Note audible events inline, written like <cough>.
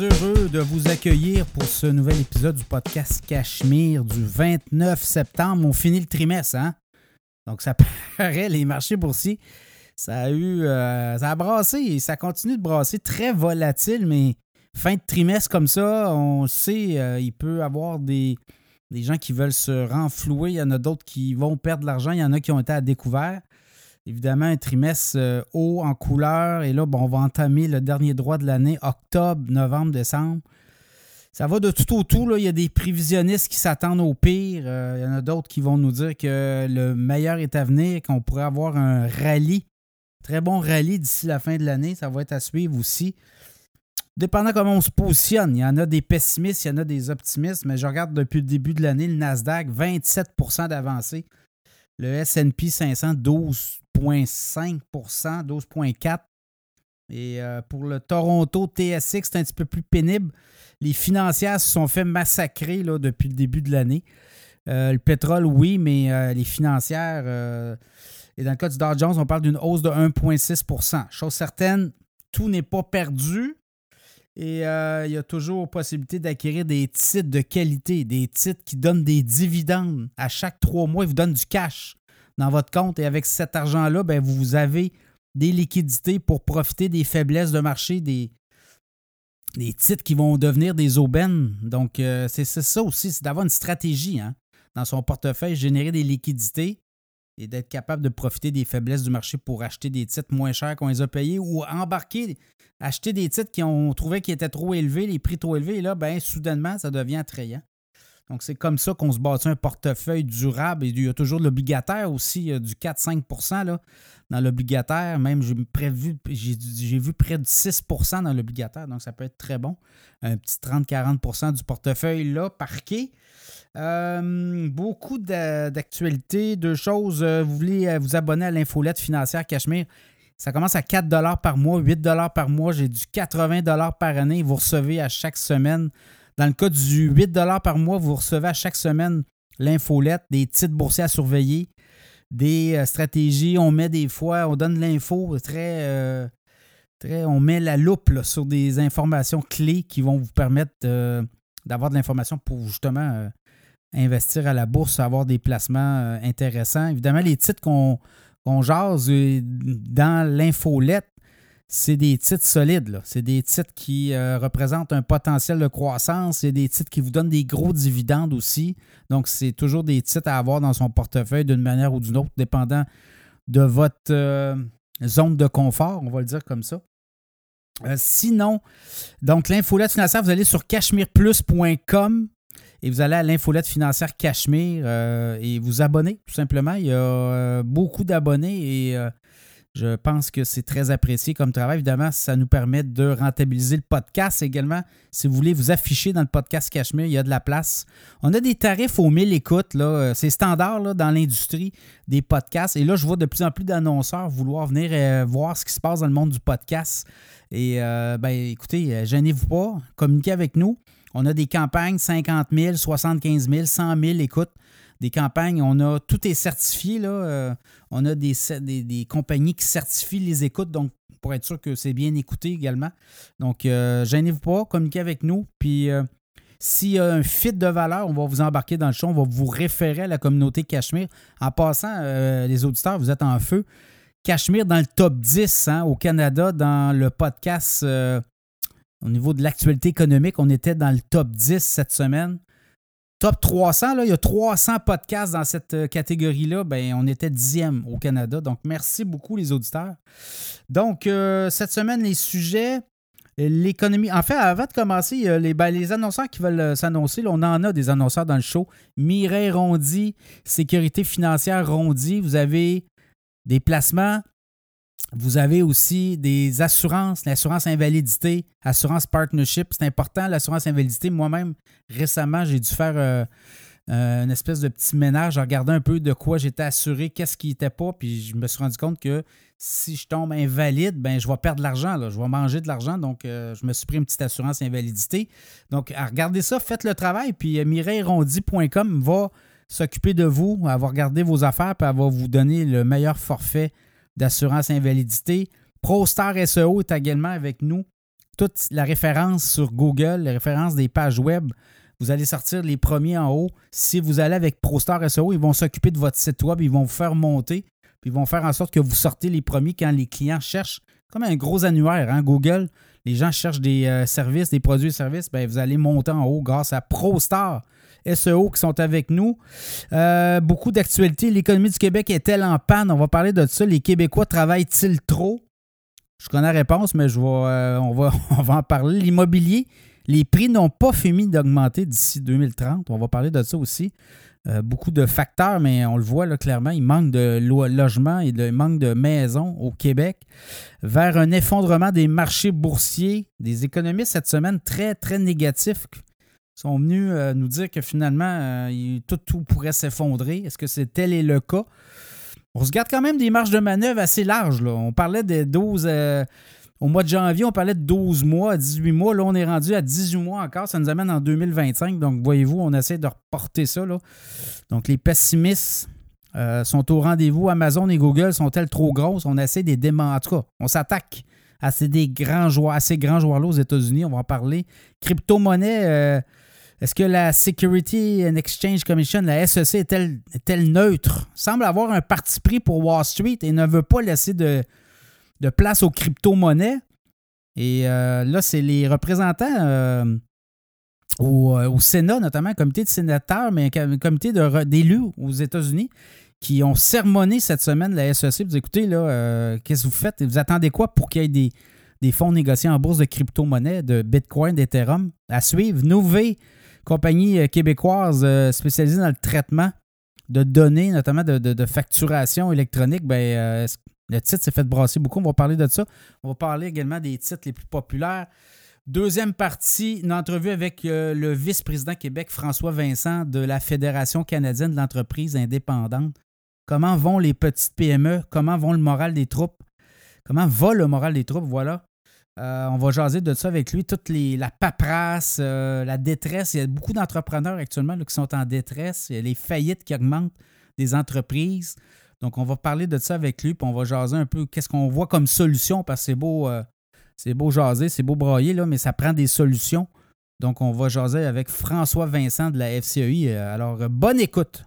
heureux de vous accueillir pour ce nouvel épisode du podcast Cachemire du 29 septembre. On finit le trimestre, hein? Donc, ça <laughs> paraît, les marchés boursiers, ça a eu. Euh, ça a brassé et ça continue de brasser. Très volatile, mais fin de trimestre comme ça, on sait, euh, il peut y avoir des, des gens qui veulent se renflouer. Il y en a d'autres qui vont perdre de l'argent. Il y en a qui ont été à découvert. Évidemment, un trimestre euh, haut en couleur. Et là, bon, on va entamer le dernier droit de l'année, octobre, novembre, décembre. Ça va de tout au tout. Là. Il y a des prévisionnistes qui s'attendent au pire. Euh, il y en a d'autres qui vont nous dire que le meilleur est à venir, qu'on pourrait avoir un rallye, très bon rallye d'ici la fin de l'année. Ça va être à suivre aussi. Dépendant comment on se positionne, il y en a des pessimistes, il y en a des optimistes, mais je regarde depuis le début de l'année, le Nasdaq, 27% d'avancée. Le SP 500, 12,5 12,4% Et euh, pour le Toronto TSX, c'est un petit peu plus pénible. Les financières se sont fait massacrer depuis le début de l'année. Euh, le pétrole, oui, mais euh, les financières. et dans le cas du Dow Jones, on parle d'une hausse de 1,6% Chose certaine, tout n'est pas perdu. Et il y a toujours possibilité d'acquérir des titres de qualité, des titres qui donnent des dividendes. À chaque trois mois, ils vous donnent du cash dans votre compte et avec cet argent-là, ben, vous avez des liquidités pour profiter des faiblesses de marché, des, titres qui vont devenir des aubaines. Donc, euh, c'est ça aussi, c'est d'avoir une stratégie hein, dans son portefeuille, générer des liquidités et d'être capable de profiter des faiblesses du marché pour acheter des titres moins chers qu'on les a payés ou embarquer, acheter des titres qui ont trouvé qu'ils étaient trop élevés, les prix trop élevés, et là, ben, soudainement, ça devient attrayant. Donc, c'est comme ça qu'on se bâtit un portefeuille durable. Il y a toujours l'obligataire aussi, du 4-5 là, dans l'obligataire. Même, j'ai j'ai vu près de 6% dans l'obligataire. Donc, ça peut être très bon. Un petit 30-40% du portefeuille là, parqué. Euh, beaucoup d'actualités, deux choses. Euh, vous voulez euh, vous abonner à l'infolette financière Cachemire. Ça commence à 4 par mois, 8 par mois. J'ai du 80 par année. Vous recevez à chaque semaine dans le cas du 8 par mois, vous recevez à chaque semaine l'infolette, des titres boursiers à surveiller, des euh, stratégies. On met des fois, on donne l'info très, euh, très. On met la loupe sur des informations clés qui vont vous permettre euh, d'avoir de l'information pour justement investir à la bourse, avoir des placements intéressants. Évidemment, les titres qu'on qu'on jase dans l'infolette, c'est des titres solides. C'est des titres qui euh, représentent un potentiel de croissance. C'est des titres qui vous donnent des gros dividendes aussi. Donc, c'est toujours des titres à avoir dans son portefeuille d'une manière ou d'une autre, dépendant de votre euh, zone de confort, on va le dire comme ça. Euh, sinon, donc l'infolette financière, vous allez sur cashmereplus.com et vous allez à l'infolette financière Cachemire et vous abonnez tout simplement. Il y a beaucoup d'abonnés et je pense que c'est très apprécié comme travail. Évidemment, ça nous permet de rentabiliser le podcast également. Si vous voulez vous afficher dans le podcast Cachemire, il y a de la place. On a des tarifs aux 1000 écoutes. Là. C'est standard dans l'industrie des podcasts. Et là, je vois de plus en plus d'annonceurs vouloir venir euh, voir ce qui se passe dans le monde du podcast. Et euh, ben, écoutez, euh, gênez-vous pas, communiquez avec nous. On a des campagnes 50 000, 75 000, 100 000 écoutes des campagnes. On a tout est certifié. Euh, on a des, des, compagnies qui certifient les écoutes, donc pour être sûr que c'est bien écouté également. Donc, euh, gênez-vous pas, communiquez avec nous. Puis, euh, s'il y a un fit de valeur, on va vous embarquer dans le show. On va vous référer à la communauté Cachemire. En passant, les auditeurs, vous êtes en feu. Cachemire dans le top 10 hein, au Canada, dans le podcast au niveau de l'actualité économique. On était dans le top 10 cette semaine. Top 300, là, il y a 300 podcasts dans cette euh, catégorie-là. Ben, on était dixième au Canada. Donc, merci beaucoup, les auditeurs. Donc, euh, cette semaine, les sujets, l'économie. En fait, avant de commencer, les, ben, les annonceurs qui veulent euh, s'annoncer, on en a des annonceurs dans le show. Mireille Rondy, Sécurité financière Rondy. Vous avez des placements vous avez aussi des assurances, l'assurance invalidité, assurance partnership. C'est important, l'assurance invalidité. Moi-même, récemment, j'ai dû faire euh, euh, une espèce de petit ménage, regarder un peu de quoi j'étais assuré, qu'est-ce qui n'était pas. Puis je me suis rendu compte que si je tombe invalide, ben je vais perdre de l'argent. Je vais manger de l'argent. Donc, euh, je me suis pris une petite assurance invalidité. Donc, regardez ça, faites le travail. Puis mireillerondi.com va s'occuper de vous, elle va regarder vos affaires, puis elle va vous donner le meilleur forfait d'assurance invalidité. ProStar SEO est également avec nous. toute la référence sur Google, la référence des pages web. Vous allez sortir les premiers en haut. Si vous allez avec ProStar SEO, ils vont s'occuper de votre site web, ils vont vous faire monter, puis ils vont faire en sorte que vous sortez les premiers quand les clients cherchent, comme un gros annuaire, hein, Google. Les gens cherchent des euh, services, des produits et services, bien, vous allez monter en haut grâce à ProStar SEO qui sont avec nous. Euh, beaucoup d'actualités. L'économie du Québec est-elle en panne? On va parler de ça. Les Québécois travaillent-ils trop? Je connais la réponse, mais euh, <laughs> on, va, en parler. L'immobilier, les prix n'ont pas fini d'augmenter d'ici 2030. On va parler de ça aussi. Euh, beaucoup de facteurs, mais on le voit là, clairement, il manque de logements et il manque de maisons au Québec. Vers un effondrement des marchés boursiers, des économistes cette semaine très, très négatifs sont venus euh, nous dire que finalement, tout, tout pourrait s'effondrer. Est-ce que c'est tel est le cas? On se garde quand même des marges de manœuvre assez larges. Là. On parlait de 12. Euh, au mois de janvier, on parlait de 12 mois, 18 mois. Là, on est rendu à 18 mois encore. Ça nous amène en 2025. Donc, voyez-vous, on essaie de reporter ça. Là. Donc, les pessimistes euh, sont au rendez-vous. Amazon et Google sont-elles trop grosses? On essaie de les démentir. En tout cas, on s'attaque à ces, des grands joueurs, à ces grands joueurs-là aux États-Unis. On va en parler. Crypto-monnaie. Est-ce que la Security and Exchange Commission, la SEC, est-elle, neutre? Semble avoir un parti pris pour Wall Street et ne veut pas laisser de, place aux crypto-monnaies. Et euh, là, c'est les représentants euh, euh, au, Sénat, notamment un comité de sénateurs, mais un comité d'élus aux États-Unis, qui ont sermonné cette semaine la SEC. Vous écoutez, qu'est-ce que vous faites? Vous attendez quoi pour qu'il y ait des, fonds négociés en bourse de crypto-monnaies, de Bitcoin, d'Ethereum à suivre? Nouvelle compagnie euh, québécoise euh, spécialisée dans le traitement de données, notamment de, facturation électronique, ben, euh, le titre s'est fait brasser beaucoup? On va parler de ça. On va parler également des titres les plus populaires. Deuxième partie, une entrevue avec le vice-président Québec, François Vincent, de la Fédération canadienne de l'entreprise indépendante. Comment vont les petites PME? Comment vont le moral des troupes? Comment va le moral des troupes? Voilà. Euh, on va jaser de ça avec lui. Toute les, la paperasse, euh, la détresse. Il y a beaucoup d'entrepreneurs actuellement qui sont en détresse. Il y a les faillites qui augmentent des entreprises. Donc, on va parler de ça avec lui, puis on va jaser un peu qu'est-ce qu'on voit comme solution, parce que c'est beau, euh, c'est beau jaser, c'est beau brailler, là, mais ça prend des solutions. Donc, on va jaser avec François Vincent de la FCEI. Alors, bonne écoute.